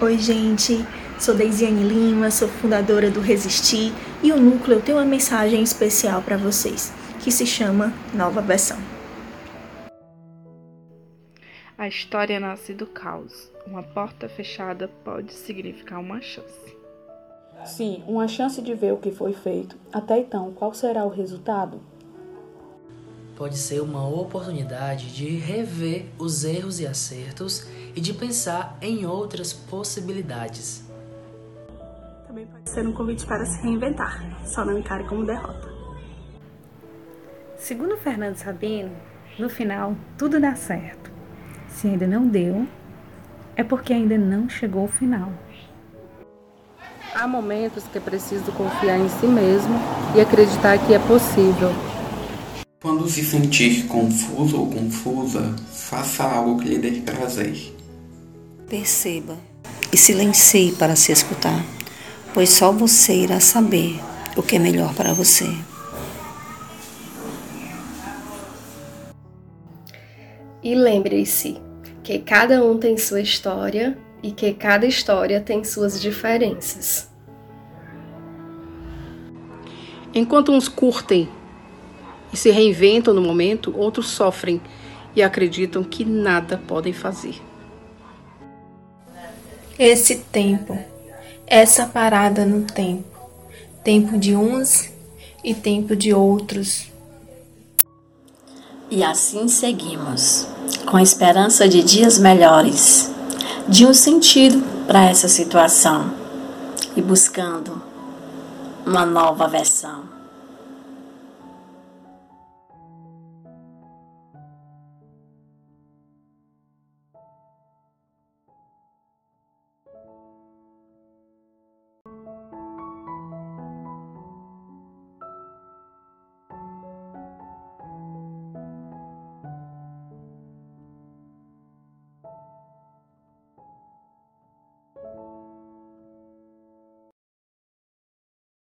Oi, gente. Sou Deisiane Lima, sou fundadora do Resistir e o Núcleo tem uma mensagem especial para vocês, que se chama Nova Versão. A história nasce do caos. Uma porta fechada pode significar uma chance. Sim, uma chance de ver o que foi feito. Até então, qual será o resultado? Pode ser uma oportunidade de rever os erros e acertos e de pensar em outras possibilidades. Também pode ser um convite para se reinventar, só não encare como derrota. Segundo Fernando Sabino, no final tudo dá certo. Se ainda não deu, é porque ainda não chegou o final. Há momentos que é preciso confiar em si mesmo e acreditar que é possível. Quando se sentir confuso ou confusa, faça algo que lhe dê prazer. Perceba e silencie para se escutar, pois só você irá saber o que é melhor para você. E lembre-se que cada um tem sua história e que cada história tem suas diferenças. Enquanto uns curtem e se reinventam no momento, outros sofrem e acreditam que nada podem fazer. Esse tempo, essa parada no tempo, tempo de uns e tempo de outros. E assim seguimos, com a esperança de dias melhores de um sentido para essa situação e buscando uma nova versão.